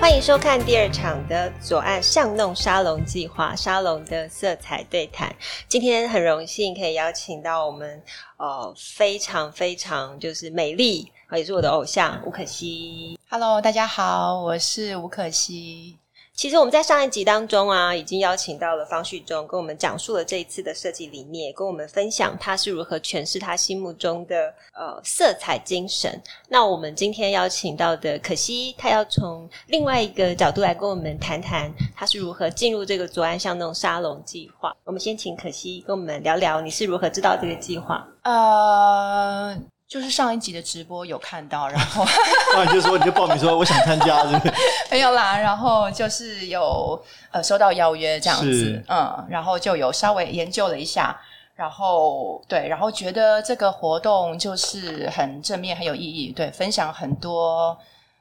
欢迎收看第二场的左岸巷弄沙龙计划沙龙的色彩对谈。今天很荣幸可以邀请到我们呃非常非常就是美丽，也是我的偶像吴可熙。Hello，大家好，我是吴可熙。其实我们在上一集当中啊，已经邀请到了方旭中，跟我们讲述了这一次的设计理念，跟我们分享他是如何诠释他心目中的呃色彩精神。那我们今天邀请到的可熙，他要从另外一个角度来跟我们谈谈，他是如何进入这个左岸巷弄沙龙计划。我们先请可熙跟我们聊聊，你是如何知道这个计划？呃。就是上一集的直播有看到，然后 那你就说你就报名说我想参加，是不是？没有啦，然后就是有呃收到邀约这样子，嗯，然后就有稍微研究了一下，然后对，然后觉得这个活动就是很正面，很有意义，对，分享很多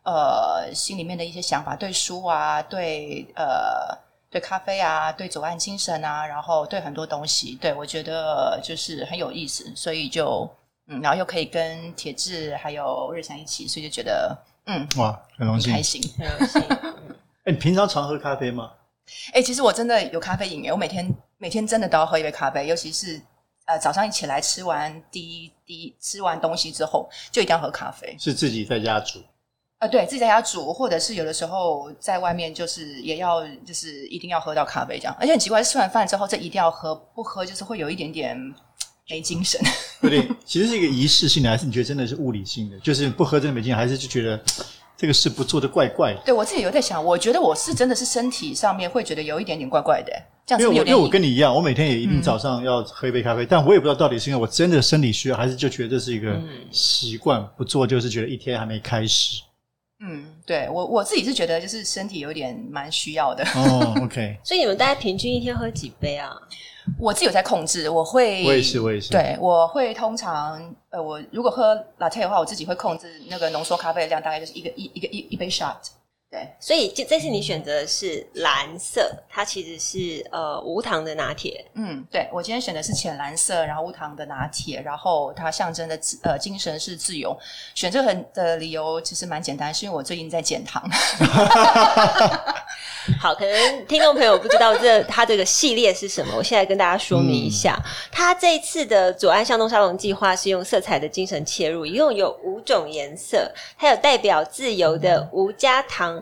呃心里面的一些想法，对书啊，对呃对咖啡啊，对左岸精神啊，然后对很多东西，对我觉得就是很有意思，所以就。嗯，然后又可以跟铁志还有瑞祥一起，所以就觉得嗯，哇，很荣幸，开心，很荣幸。哎，你平常常喝咖啡吗？哎，其实我真的有咖啡瘾耶，我每天每天真的都要喝一杯咖啡，尤其是呃早上一起来吃完第一第一吃完东西之后，就一定要喝咖啡。是自己在家煮？呃，对，自己在家煮，或者是有的时候在外面，就是也要就是一定要喝到咖啡这样。而且很奇怪，吃完饭之后这一定要喝，不喝就是会有一点点。没精神，有点，其实是一个仪式性的，还是你觉得真的是物理性的？就是不喝真的没精神，还是就觉得这个事不做的怪怪的？对，我自己有在想，我觉得我是真的是身体上面会觉得有一点点怪怪的，这样子。因为我，因为我跟你一样，我每天也一定早上要喝一杯咖啡，嗯、但我也不知道到底是因为我真的生理需要，还是就觉得这是一个习惯，不做就是觉得一天还没开始。嗯，对，我我自己是觉得就是身体有点蛮需要的。哦，OK。所以你们大概平均一天喝几杯啊？我自己有在控制，我会，我也是，我也是，对，我会通常，呃，我如果喝 latte 的话，我自己会控制那个浓缩咖啡的量，大概就是一个一一个一一杯 shot。对，所以这这次你选择的是蓝色，它其实是呃无糖的拿铁。嗯，对，我今天选的是浅蓝色，然后无糖的拿铁，然后它象征的呃精神是自由。选这个的理由其实蛮简单，是因为我最近在减糖。好，可能听众朋友不知道这它这个系列是什么，我现在跟大家说明一下。嗯、它这一次的左岸向东沙龙计划是用色彩的精神切入，一共有五种颜色，它有代表自由的无加糖。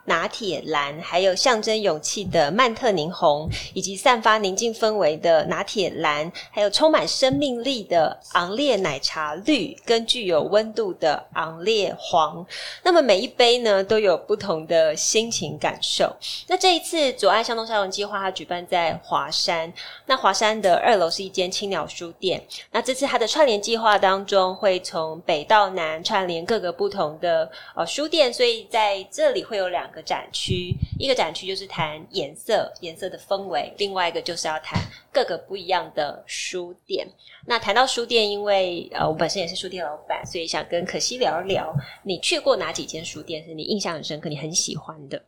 拿铁蓝，还有象征勇气的曼特宁红，以及散发宁静氛围的拿铁蓝，还有充满生命力的昂烈奶茶绿，跟具有温度的昂烈黄。那么每一杯呢，都有不同的心情感受。那这一次左岸向东沙龙计划，它举办在华山。那华山的二楼是一间青鸟书店。那这次它的串联计划当中，会从北到南串联各个不同的呃书店，所以在这里会有两个展区，一个展区就是谈颜色，颜色的氛围；另外一个就是要谈各个不一样的书店。那谈到书店，因为呃，我本身也是书店老板，所以想跟可熙聊一聊，你去过哪几间书店是你印象很深刻、你很喜欢的？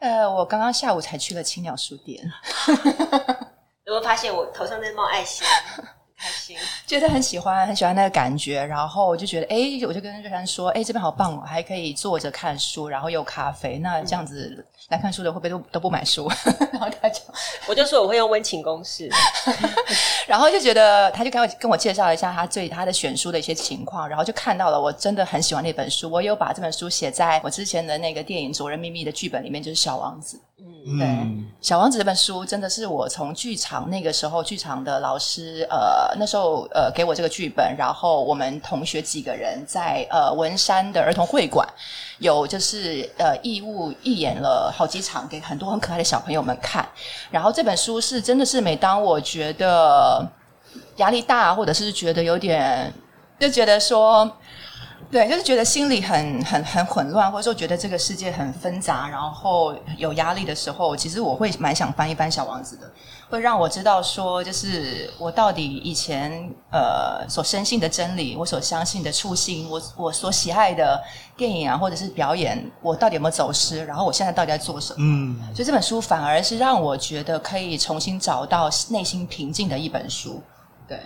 呃，我刚刚下午才去了青鸟书店，有没有发现我头上在冒爱心？开心，觉得很喜欢，很喜欢那个感觉，然后我就觉得，哎，我就跟瑞珊说，哎，这边好棒哦，还可以坐着看书，然后有咖啡，那这样子来看书的会不会都都不买书？然后他就，我就说我会用温情公式，然后就觉得，他就跟我跟我介绍了一下他最他的选书的一些情况，然后就看到了我真的很喜欢那本书，我有把这本书写在我之前的那个电影《左人秘密》的剧本里面，就是《小王子》。嗯，对，《小王子》这本书真的是我从剧场那个时候，剧场的老师呃那时候呃给我这个剧本，然后我们同学几个人在呃文山的儿童会馆有就是呃义务义演了好几场，给很多很可爱的小朋友们看。然后这本书是真的是每当我觉得压力大，或者是觉得有点就觉得说。对，就是觉得心里很很很混乱，或者说觉得这个世界很纷杂，然后有压力的时候，其实我会蛮想翻一翻《小王子》的。会让我知道说，就是我到底以前呃所深信的真理，我所相信的初心，我我所喜爱的电影啊，或者是表演，我到底有没有走失？然后我现在到底在做什么？嗯，所以这本书反而是让我觉得可以重新找到内心平静的一本书。对，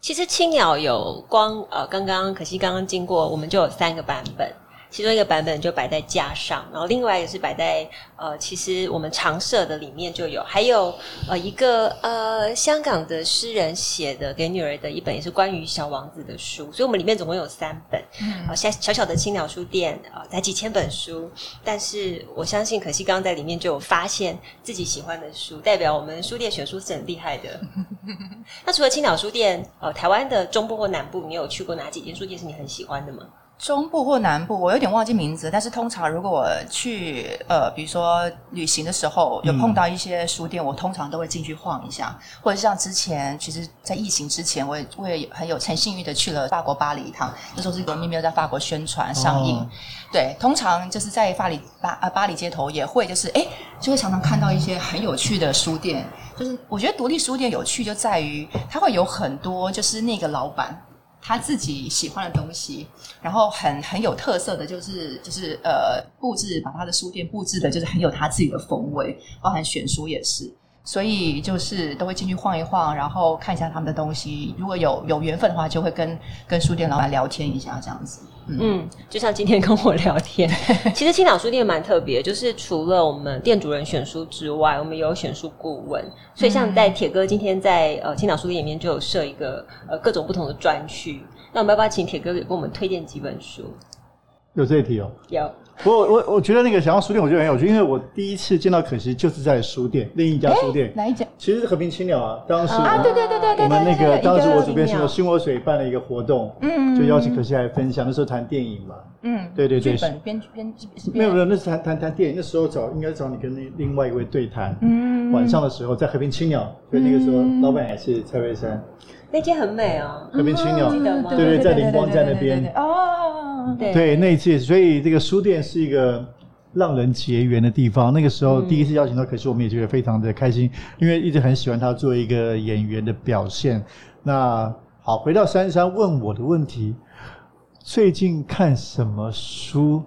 其实青鸟有光呃，刚刚可惜刚刚经过，我们就有三个版本。其中一个版本就摆在架上，然后另外一个是摆在呃，其实我们常设的里面就有，还有呃一个呃香港的诗人写的给女儿的一本也是关于小王子的书，所以我们里面总共有三本，嗯，小小小的青鸟书店啊，才、呃、几千本书，但是我相信可惜刚刚在里面就有发现自己喜欢的书，代表我们书店选书是很厉害的。那除了青鸟书店，呃，台湾的中部或南部，你有去过哪几间书店是你很喜欢的吗？中部或南部，我有点忘记名字。但是通常如果我去呃，比如说旅行的时候，有碰到一些书店，嗯、我通常都会进去晃一下。或者像之前，其实，在疫情之前，我也我也很有很幸运的去了法国巴黎一趟。那时候是罗密欧在法国宣传上映。哦、对，通常就是在巴黎巴呃巴黎街头也会就是哎，就会常常看到一些很有趣的书店。就是我觉得独立书店有趣就在于它会有很多就是那个老板。他自己喜欢的东西，然后很很有特色的就是就是呃布置，把他的书店布置的就是很有他自己的风味，包含选书也是。所以就是都会进去晃一晃，然后看一下他们的东西。如果有有缘分的话，就会跟跟书店老板聊天一下，这样子。嗯，嗯，就像今天跟我聊天。其实青岛书店蛮特别，就是除了我们店主人选书之外，我们也有选书顾问。所以像在铁哥今天在呃青岛书店里面就有设一个呃各种不同的专区。那我们要不要请铁哥给我们推荐几本书？有这一题哦。有。我我我觉得那个想要书店，我觉得很有趣，因为我第一次见到可惜就是在书店，另一家书店。哪一家？其实是和平青鸟啊，当时啊，对对对对对，我们那个当时我主编是新活水办了一个活动，嗯，就邀请可惜来分享，那时候谈电影嘛，嗯，对对对，剧本编编没有没有，那是谈谈谈电影，那时候找应该找你跟另另外一位对谈，嗯，晚上的时候在和平青鸟，所以那个时候老板也是蔡慧珊。那间很美哦，和平青鸟，记得吗？对对，在灵光站那边哦，对对，那一次，所以这个书店是一个让人结缘的地方。那个时候第一次邀请到，可是我们也觉得非常的开心，因为一直很喜欢他做一个演员的表现。那好，回到珊珊问我的问题，最近看什么书？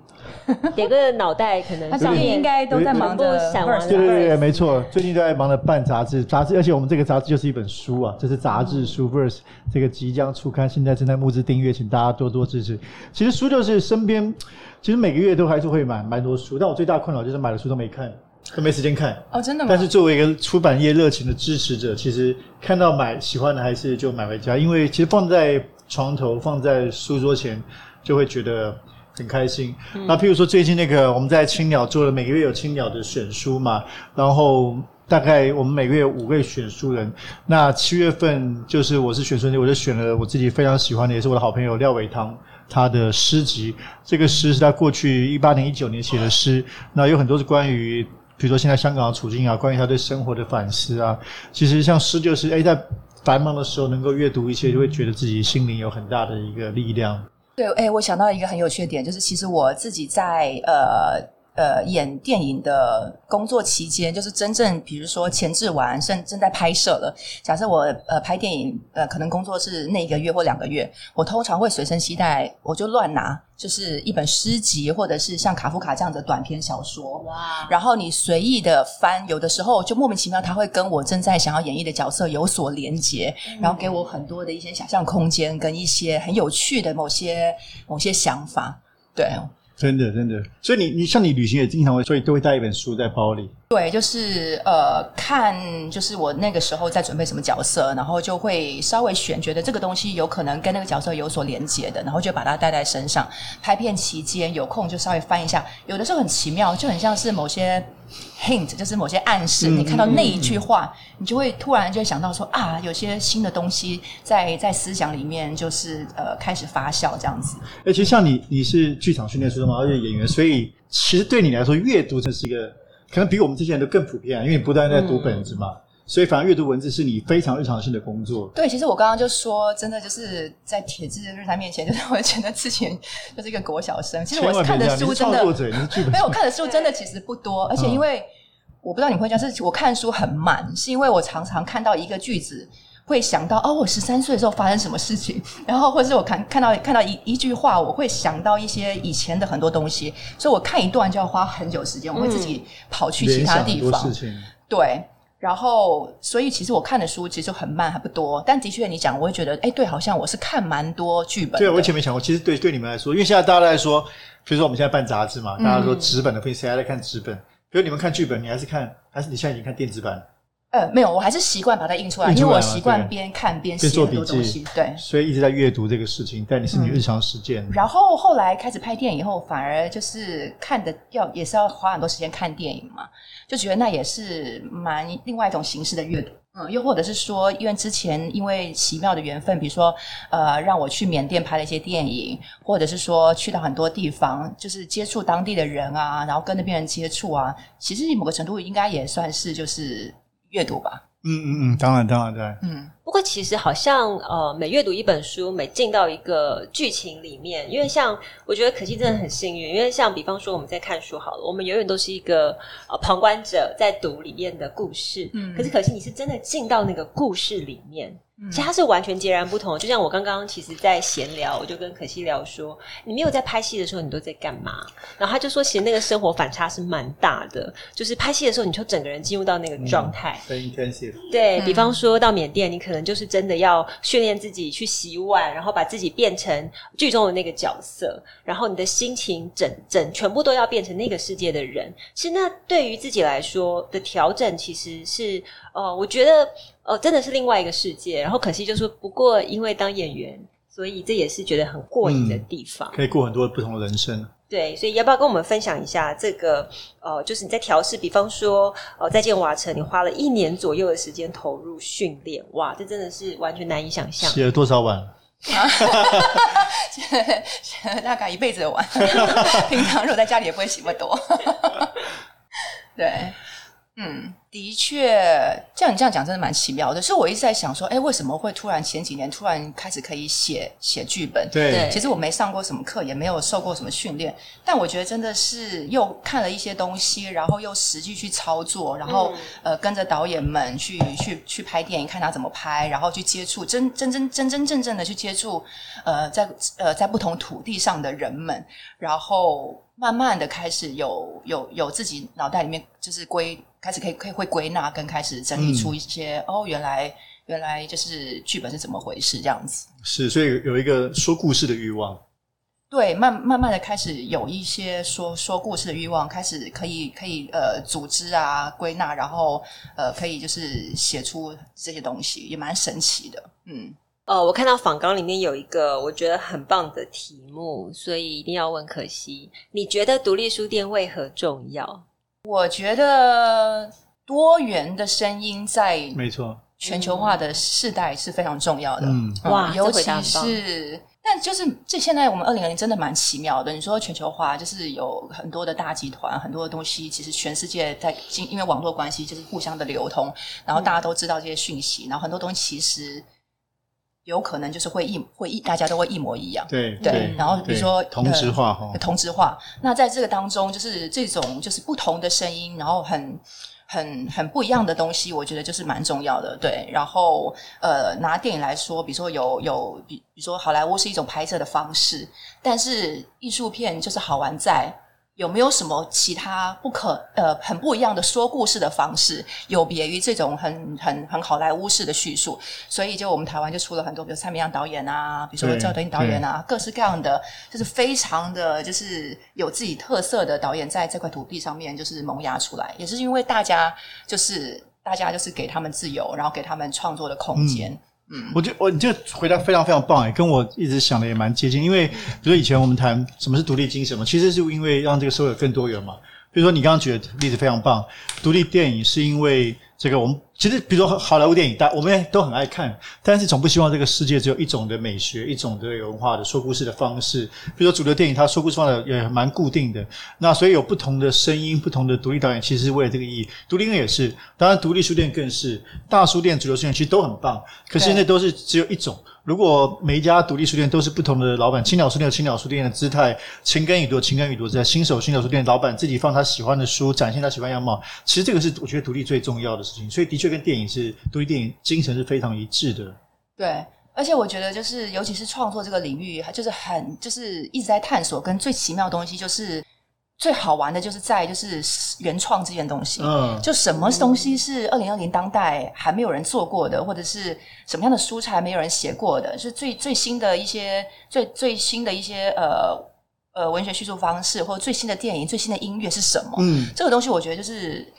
铁哥的脑袋可能他最近应该都在忙着想完。对对对，没错，最近都在忙着办杂志，杂志，而且我们这个杂志就是一本书啊，这是杂志书 Verse，这个即将出刊，现在正在募资订阅，请大家多多支持。其实书就是身边，其实每个月都还是会买蛮多书，但我最大困扰就是买了书都没看，都没时间看。哦，真的吗？但是作为一个出版业热情的支持者，其实看到买喜欢的还是就买回家，因为其实放在床头，放在书桌前，就会觉得。很开心。那譬如说，最近那个我们在青鸟做了每个月有青鸟的选书嘛，然后大概我们每个月有五位选书人。那七月份就是我是选书人，我就选了我自己非常喜欢的，也是我的好朋友廖伟棠他的诗集。这个诗是他过去一八年、一九年写的诗，那有很多是关于，比如说现在香港的处境啊，关于他对生活的反思啊。其实像诗就是，诶，在繁忙的时候能够阅读一些，就会觉得自己心灵有很大的一个力量。对，哎，我想到一个很有趣的点，就是其实我自己在呃呃演电影的工作期间，就是真正比如说前置完，正正在拍摄了。假设我呃拍电影，呃可能工作是那一个月或两个月，我通常会随身携带，我就乱拿。就是一本诗集，或者是像卡夫卡这样的短篇小说。哇！然后你随意的翻，有的时候就莫名其妙，他会跟我正在想要演绎的角色有所连接，嗯、然后给我很多的一些想象空间，跟一些很有趣的某些某些想法。对，真的真的。所以你你像你旅行也经常会，所以都会带一本书在包里。对，就是呃，看就是我那个时候在准备什么角色，然后就会稍微选，觉得这个东西有可能跟那个角色有所连接的，然后就把它带在身上。拍片期间有空就稍微翻一下，有的时候很奇妙，就很像是某些 hint，就是某些暗示。嗯、你看到那一句话，你就会突然就会想到说啊，有些新的东西在在思想里面就是呃开始发酵这样子。而且像你，你是剧场训练出的嘛，而且演员，所以其实对你来说，阅读这是一个。可能比我们这些人都更普遍啊，因为你不断在读本子嘛，嗯、所以反而阅读文字是你非常日常性的工作。对，其实我刚刚就说，真的就是在铁质的日常面前，就是我觉得自己就是一个国小生。其实我看的书真的，没有我看的书真的其实不多，而且因为我不知道你会讲，是我看书很慢，是因为我常常看到一个句子。会想到哦，我十三岁的时候发生什么事情，然后或者是我看看到看到一一句话，我会想到一些以前的很多东西，所以我看一段就要花很久时间，我会自己跑去其他地方。嗯、对，然后所以其实我看的书其实就很慢，还不多。但的确你讲，我会觉得，哎，对，好像我是看蛮多剧本。对，我以前没想过，其实对对你们来说，因为现在大家都在说，比如说我们现在办杂志嘛，大家说纸本的，谁还在看纸本？比如你们看剧本，你还是看，还是你现在已经看电子版？呃，没有，我还是习惯把它印出来，因为我习惯边看边写很多东西。对，所以一直在阅读这个事情，但你是你日常实践、嗯。然后后来开始拍电影以后，反而就是看的要也是要花很多时间看电影嘛，就觉得那也是蛮另外一种形式的阅读。嗯，又或者是说，因为之前因为奇妙的缘分，比如说呃，让我去缅甸拍了一些电影，或者是说去到很多地方，就是接触当地的人啊，然后跟那边人接触啊，其实某个程度应该也算是就是。阅读吧，嗯嗯嗯，当然当然对，嗯。不过其实好像呃，每阅读一本书，每进到一个剧情里面，因为像我觉得可惜真的很幸运，因为像比方说我们在看书好了，我们永远都是一个呃旁观者在读里面的故事，嗯。可是可惜你是真的进到那个故事里面。其实它是完全截然不同的，就像我刚刚其实，在闲聊，我就跟可希聊说，你没有在拍戏的时候，你都在干嘛？然后他就说，其实那个生活反差是蛮大的，就是拍戏的时候，你就整个人进入到那个状态。很 intensive。对，比方说到缅甸，你可能就是真的要训练自己去洗碗，然后把自己变成剧中的那个角色，然后你的心情整整全部都要变成那个世界的人。其实那对于自己来说的调整，其实是呃，我觉得。哦，真的是另外一个世界。然后可惜就是，不过因为当演员，所以这也是觉得很过瘾的地方，嗯，可以过很多不同的人生。对，所以要不要跟我们分享一下这个？呃，就是你在调试，比方说，呃，再见瓦城，你花了一年左右的时间投入训练，哇，这真的是完全难以想象。写了多少碗？写 了大概一辈子的碗。平常如果在家里也不会洗那么多。对。嗯，的确，像你这样讲，真的蛮奇妙的。所以我一直在想说，哎，为什么会突然前几年突然开始可以写写剧本？对，其实我没上过什么课，也没有受过什么训练，但我觉得真的是又看了一些东西，然后又实际去操作，然后、嗯、呃跟着导演们去去去拍电影，看他怎么拍，然后去接触真真真真真正正的去接触呃在呃在不同土地上的人们，然后慢慢的开始有有有自己脑袋里面就是归。开始可以可以会归纳，跟开始整理出一些、嗯、哦，原来原来就是剧本是怎么回事这样子。是，所以有一个说故事的欲望。对，慢慢慢的开始有一些说说故事的欲望，开始可以可以呃组织啊归纳，然后呃可以就是写出这些东西，也蛮神奇的。嗯，呃，我看到访纲里面有一个我觉得很棒的题目，所以一定要问可惜，你觉得独立书店为何重要？我觉得多元的声音在没错全球化的世代是非常重要的。嗯，哇，尤其是，但就是这现在我们二零二零真的蛮奇妙的。你说全球化，就是有很多的大集团，很多的东西，其实全世界在因为网络关系，就是互相的流通，然后大家都知道这些讯息，然后很多东西其实。有可能就是会一会一大家都会一模一样，对对，然后比如说同质化哈，同质化。那在这个当中，就是这种就是不同的声音，然后很很很不一样的东西，我觉得就是蛮重要的。对，然后呃，拿电影来说，比如说有有比比如说好莱坞是一种拍摄的方式，但是艺术片就是好玩在。有没有什么其他不可呃很不一样的说故事的方式，有别于这种很很很好莱坞式的叙述？所以就我们台湾就出了很多，比如蔡明亮导演啊，比如说赵德胤导演啊，各式各样的，就是非常的就是有自己特色的导演在这块土地上面就是萌芽出来，也是因为大家就是大家就是给他们自由，然后给他们创作的空间。嗯我就我你这个回答非常非常棒诶，跟我一直想的也蛮接近。因为比如说以前我们谈什么是独立精神嘛，其实是因为让这个社会有更多元嘛。比如说你刚刚举的例子非常棒，独立电影是因为这个我们其实，比如说好莱坞电影，大我们都很爱看，但是总不希望这个世界只有一种的美学，一种的文化的说故事的方式。比如说主流电影，它说故事方式也蛮固定的。那所以有不同的声音，不同的独立导演，其实是为了这个意义。独立音乐也是，当然独立书店更是，大书店、主流书店其实都很棒。可是那都是只有一种。如果每一家独立书店都是不同的老板，青鸟书店有青鸟书店的姿态，晴耕雨读晴耕雨读在新手新手书店老板自己放他喜欢的书，展现他喜欢样貌。其实这个是我觉得独立最重要的事情。所以的确跟电影是独立电影精神是非常一致的。对，而且我觉得就是尤其是创作这个领域，就是很就是一直在探索，跟最奇妙的东西就是。最好玩的就是在就是原创这件东西，嗯，就什么东西是二零二零当代还没有人做过的，或者是什么样的书才没有人写过的，是最最新的一些最最新的一些呃呃文学叙述方式，或者最新的电影、最新的音乐是什么？嗯，这个东西我觉得就是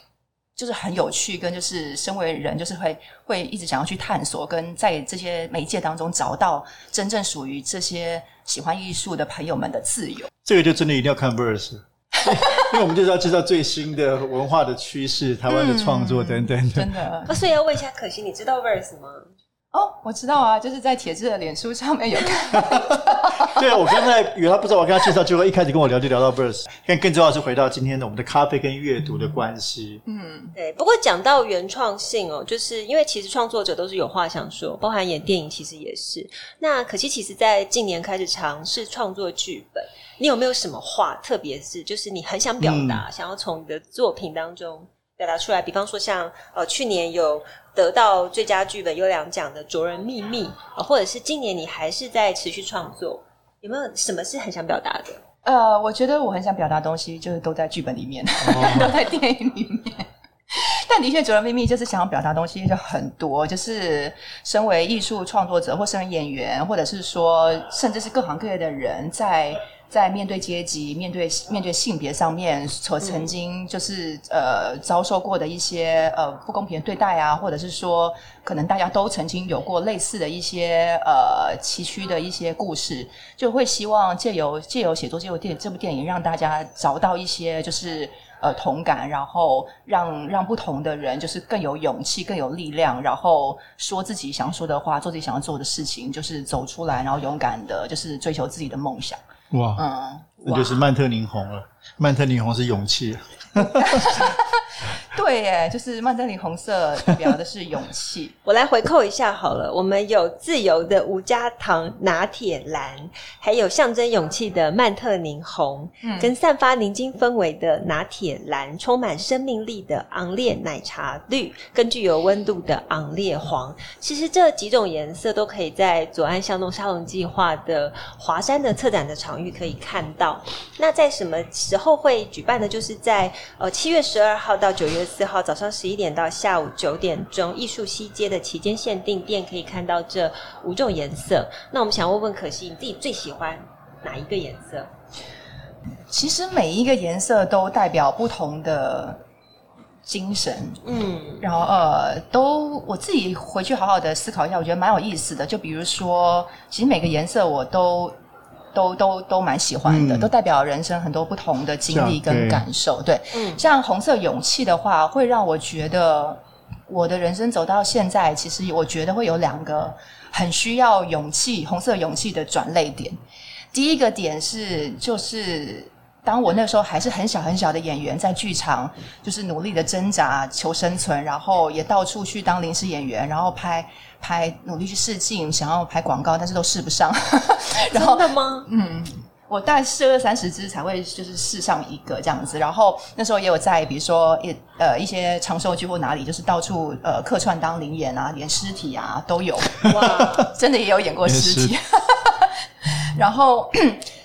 就是很有趣，跟就是身为人就是会会一直想要去探索，跟在这些媒介当中找到真正属于这些喜欢艺术的朋友们的自由。这个就真的一定要看 Verse。因为我们就是要知道最新的文化的趋势，台湾的创作等等的。真的。那所以要问一下可心，你知道 Verse 吗？哦，我知道啊，就是在铁志的脸书上面有看。对啊，我刚才以为他不知道，我跟他介绍，结果一开始跟我聊就聊到 Verse。但更重要是回到今天的我们的咖啡跟阅读的关系。嗯，对。不过讲到原创性哦，就是因为其实创作者都是有话想说，包含演电影其实也是。那可惜其实在近年开始尝试创作剧本，你有没有什么话，特别是就是你很想表达，嗯、想要从你的作品当中表达出来？比方说像呃去年有。得到最佳剧本优良奖的《卓人秘密》，或者是今年你还是在持续创作，有没有什么是很想表达的？呃，我觉得我很想表达的东西，就是都在剧本里面，哦、都在电影里面。但的确，《卓人秘密》就是想要表达的东西就很多，就是身为艺术创作者，或身为演员，或者是说，甚至是各行各业的人，在。在面对阶级、面对面对性别上面，所曾经就是、嗯、呃遭受过的一些呃不公平的对待啊，或者是说，可能大家都曾经有过类似的一些呃崎岖的一些故事，就会希望借由借由写作、借由电这部电影，让大家找到一些就是呃同感，然后让让不同的人就是更有勇气、更有力量，然后说自己想说的话，做自己想要做的事情，就是走出来，然后勇敢的，就是追求自己的梦想。哇，嗯，那就是曼特宁红了。曼特宁红是勇气。对耶，就是曼特宁红色代表的是勇气。我来回扣一下好了，我们有自由的无加糖拿铁蓝，还有象征勇气的曼特宁红，嗯，跟散发宁静氛围的拿铁蓝，充满生命力的昂烈奶茶绿，跟具有温度的昂烈黄。其实这几种颜色都可以在左岸向东沙龙计划的华山的策展的场域可以看到。那在什么时候会举办呢？就是在呃七月十二号到九月四号早上十一点到下午九点钟，艺术西街的期间限定店可以看到这五种颜色。那我们想问问可惜，你自己最喜欢哪一个颜色？其实每一个颜色都代表不同的精神，嗯，然后呃，都我自己回去好好的思考一下，我觉得蛮有意思的。就比如说，其实每个颜色我都。都都都蛮喜欢的，嗯，都代表人生很多不同的经历跟感受。对，嗯，像红色勇气的话，会让我觉得我的人生走到现在，其实我觉得会有两个很需要勇气，红色勇气的转捩点。第一个点是，就是当我那时候还是很小很小的演员，在剧场就是努力的挣扎求生存，然后也到处去当临时演员，然后拍。拍努力去试镜，想要拍广告，但是都试不上。然后真的吗？嗯，我大概试二三十支才会就是试上一个这样子。然后那时候也有在，比如说一呃一些长寿剧或哪里，就是到处呃客串当临演啊，演尸体啊都有。哇，真的也有演过尸体。然后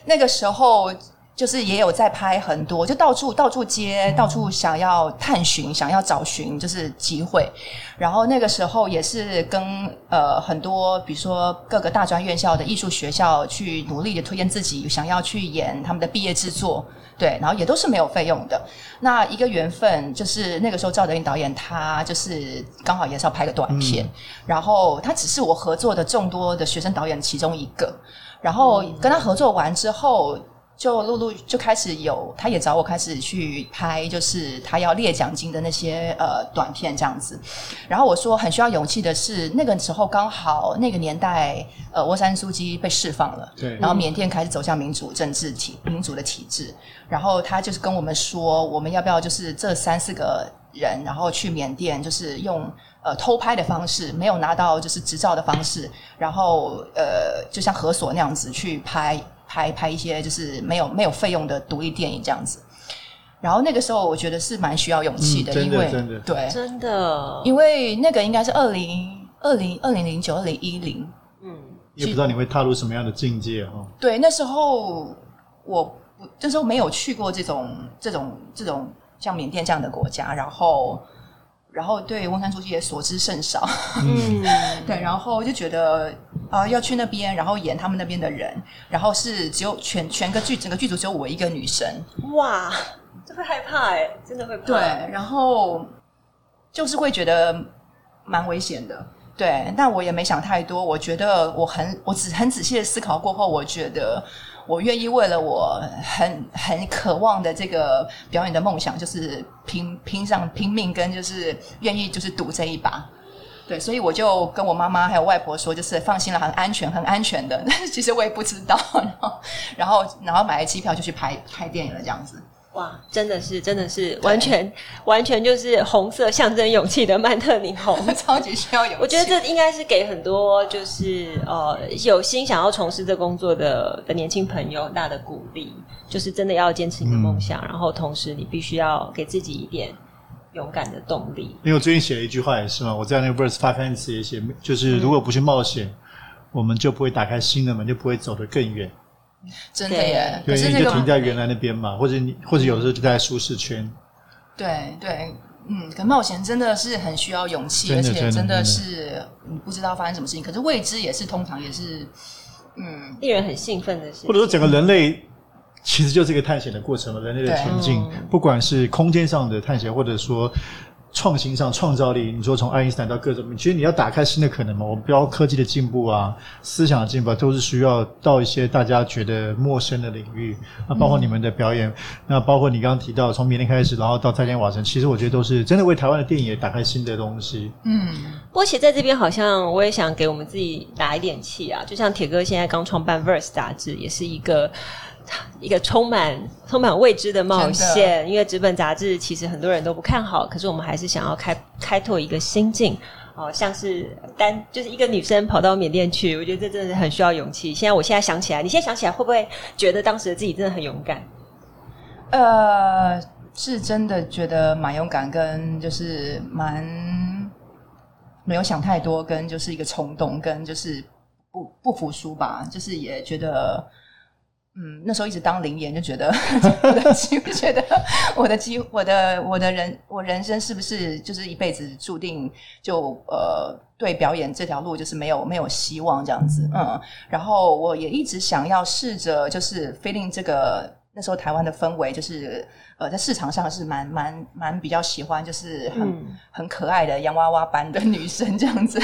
那个时候。就是也有在拍很多，就到处到处接，到处想要探寻，想要找寻，就是机会。然后那个时候也是跟呃很多，比如说各个大专院校的艺术学校去努力的推荐自己，想要去演他们的毕业制作，对，然后也都是没有费用的。那一个缘分就是那个时候赵德胤导演他就是刚好也是要拍个短片，嗯，然后他只是我合作的众多的学生导演其中一个，然后跟他合作完之后。就陆陆就开始有，他也找我开始去拍，就是他要列奖金的那些呃短片这样子。然后我说很需要勇气的是，那个时候刚好那个年代，呃，沃山苏姬被释放了，对，然后缅甸开始走向民主政治体民主的体制。然后他就是跟我们说，我们要不要就是这三四个人，然后去缅甸，就是用呃偷拍的方式，没有拿到就是执照的方式，然后呃就像何所那样子去拍。拍拍一些就是没有没有费用的独立电影这样子，然后那个时候我觉得是蛮需要勇气的，嗯、的因为真的对真的，因为那个应该是二零二零二零零九二零一零，嗯，也不知道你会踏入什么样的境界哈。对，那时候我那时候没有去过这种这种这种像缅甸这样的国家，然后。然后对翁山书记也所知甚少，嗯，对，然后就觉得啊、呃、要去那边，然后演他们那边的人，然后是只有全全个剧整个剧组只有我一个女生，哇，这会害怕哎，真的会怕。对，然后就是会觉得蛮危险的，对，但我也没想太多，我觉得我很我只很仔细的思考过后，我觉得。我愿意为了我很很渴望的这个表演的梦想，就是拼拼上拼命，跟就是愿意就是赌这一把，对，所以我就跟我妈妈还有外婆说，就是放心了，很安全，很安全的。但 是其实我也不知道，然后然后然后买了机票就去拍拍电影了，这样子。哇，真的是，真的是，完全完全就是红色象征勇气的曼特宁红，超级需要勇气。我觉得这应该是给很多就是呃有心想要从事这工作的的年轻朋友很大的鼓励，就是真的要坚持你的梦想，嗯、然后同时你必须要给自己一点勇敢的动力。因为我最近写了一句话也是嘛，我在那个 verse 发刊词也写，就是如果不去冒险，嗯、我们就不会打开新的门，就不会走得更远。真的耶！对，因为你就停在原来那边嘛，或者你或者有时候就在舒适圈。对对，嗯，可冒险真的是很需要勇气，而且真的是你不知道发生什么事情。可是未知也是通常也是嗯，令人很兴奋的事情。或者说整个人类其实就是一个探险的过程嘛，人类的前进，不管是空间上的探险，或者说。创新上创造力，你说从爱因斯坦到各种，其实你要打开新的可能嘛？我们标科技的进步啊，思想的进步啊，都是需要到一些大家觉得陌生的领域。那包括你们的表演，嗯、那包括你刚刚提到从明天开始，然后到再见瓦城，其实我觉得都是真的为台湾的电影也打开新的东西。嗯，波奇在这边好像我也想给我们自己打一点气啊，就像铁哥现在刚创办 Verse 杂志，也是一个。一个充满充满未知的冒险，因为纸本杂志其实很多人都不看好，可是我们还是想要开开拓一个心境哦，像是单就是一个女生跑到缅甸去，我觉得这真的是很需要勇气。现在我现在想起来，你现在想起来会不会觉得当时的自己真的很勇敢？呃，是真的觉得蛮勇敢，跟就是蛮没有想太多，跟就是一个冲动，跟就是不不服输吧，就是也觉得。嗯，那时候一直当临演，就觉得我的机会，觉得我的机，我的我的人，我人生是不是就是一辈子注定就呃对表演这条路就是没有没有希望这样子，嗯，然后我也一直想要试着就是 feeling 这个那时候台湾的氛围，就是呃在市场上是蛮蛮蛮比较喜欢，就是很、嗯、很可爱的洋娃娃般的女生这样子。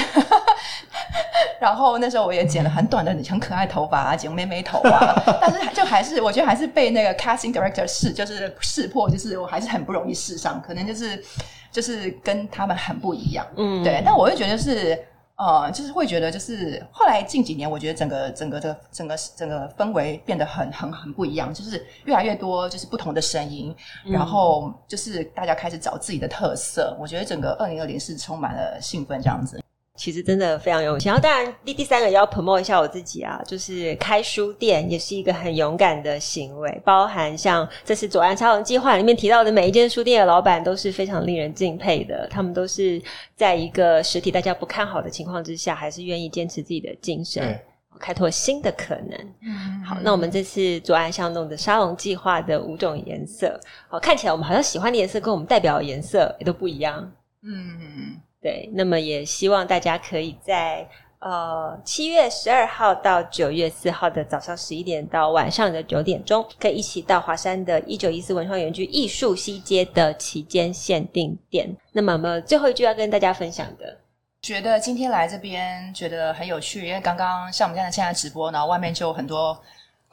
然后那时候我也剪了很短的很可爱头发啊，剪妹妹头啊，但是就还是我觉得还是被那个 casting director 试，就是试破，就是我还是很不容易试上，可能就是就是跟他们很不一样，嗯，对。但我会觉得是呃，就是会觉得就是后来近几年，我觉得整个整个的整个整个氛围变得很很很不一样，就是越来越多就是不同的声音，然后就是大家开始找自己的特色。我觉得整个二零二零是充满了兴奋这样子。其实真的非常勇气，然后当然第第三个也要 promote 一下我自己啊，就是开书店也是一个很勇敢的行为，包含像这次左岸沙龙计划里面提到的每一间书店的老板都是非常令人敬佩的，他们都是在一个实体大家不看好的情况之下，还是愿意坚持自己的精神，对开拓新的可能。嗯，好，那我们这次左岸巷弄的沙龙计划的五种颜色，好，看起来我们好像喜欢的颜色跟我们代表的颜色也都不一样。嗯。对，那么也希望大家可以在呃七月十二号到九月四号的早上十一点到晚上的九点钟，可以一起到华山的一九一四文创园区艺术西街的期间限定店。那么，我最后一句要跟大家分享的，觉得今天来这边觉得很有趣，因为刚刚像我们现在现在直播，然后外面就有很多。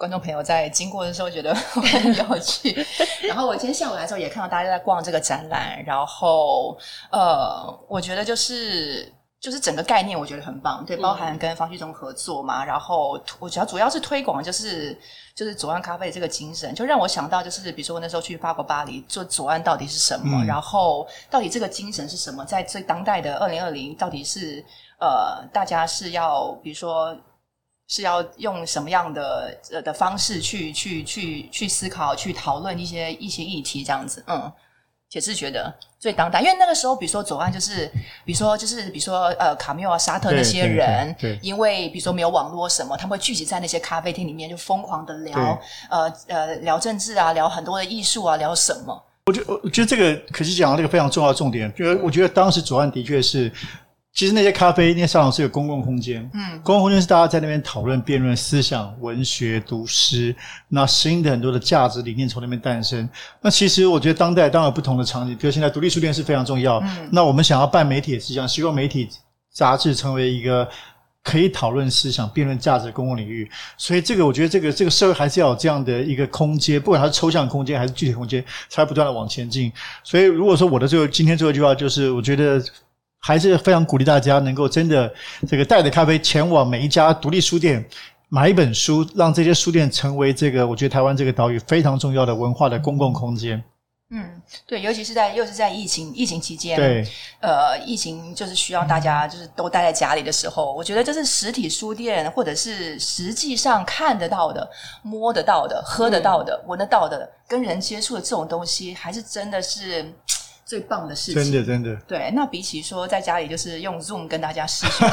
观众朋友在经过的时候觉得 很有趣。然后我今天下午来的时候也看到大家在逛这个展览，然后呃，我觉得就是。就是整个概念我觉得很棒，对，包含跟方旭中合作嘛，嗯、然后我主要主要是推广就是就是左岸咖啡的这个精神，就让我想到就是比如说我那时候去法国巴黎做左岸到底是什么，嗯、然后到底这个精神是什么，在最当代的二零二零到底是呃大家是要比如说是要用什么样的呃的方式去去去去思考去讨论一些一些议题这样子，嗯。也是觉得最当代，因为那个时候，比如说左岸就是，比如说就是，比如说呃，卡缪啊、沙特那些人，对，对，对，因为比如说没有网络什么，他们会聚集在那些咖啡厅里面，就疯狂的聊，呃呃，聊政治啊，聊很多的艺术啊，聊什么？我觉得，我觉得这个可是讲到这个非常重要的重点，就是我觉得当时左岸的确是。其实那些咖啡、那些沙龙是有公共空间，嗯，公共空间是大家在那边讨论、辩论思想、文学、读诗，那新的很多的价值理念从那边诞生。那其实我觉得当代当然有不同的场景，比如现在独立书店是非常重要。嗯，那我们想要办媒体也是一样，希望媒体杂志成为一个可以讨论思想、辩论价值的公共领域。所以这个我觉得这个这个社会还是要有这样的一个空间，不管它是抽象空间还是具体空间，才不断的往前进。所以如果说我的最后今天最后一句话就是，我觉得。还是非常鼓励大家能够真的这个带着咖啡前往每一家独立书店买一本书，让这些书店成为这个我觉得台湾这个岛屿非常重要的文化的公共空间。嗯，对，尤其是在又是在疫情疫情期间，对，呃，疫情就是需要大家就是都待在家里的时候，我觉得就是实体书店或者是实际上看得到的、摸得到的、喝得到的、闻得到的、跟人接触的这种东西，还是真的是。最棒的事情，真的真的。对，那比起说在家里就是用 Zoom 跟大家视讯，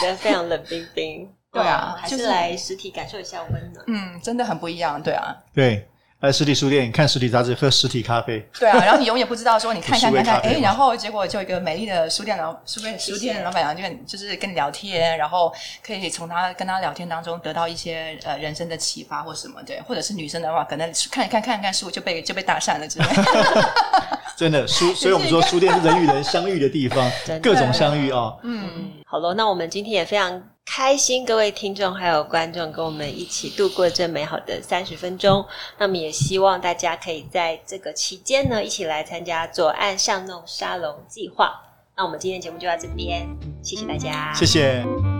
觉得非常冷冰冰。对啊，还是来实体感受一下温暖。嗯，真的很不一样。对啊，对。来实体书店，看实体杂志，喝实体咖啡。对啊，然后你永远不知道说你 看看看看，哎，然后结果就一个美丽的书店老书店书店老板娘就就是跟你聊天，然后可以从他跟他聊天当中得到一些呃人生的启发或什么对，或者是女生的话，可能看一看看看书就被就被搭讪了之类的。真的书，所以我们说书店是人与人相遇的地方，各种相遇啊。嗯，好了，那我们今天也非常。开心，各位听众还有观众跟我们一起度过这美好的三十分钟。那么也希望大家可以在这个期间呢，一起来参加左岸巷弄沙龙计划。那我们今天节目就到这边，谢谢大家，谢谢。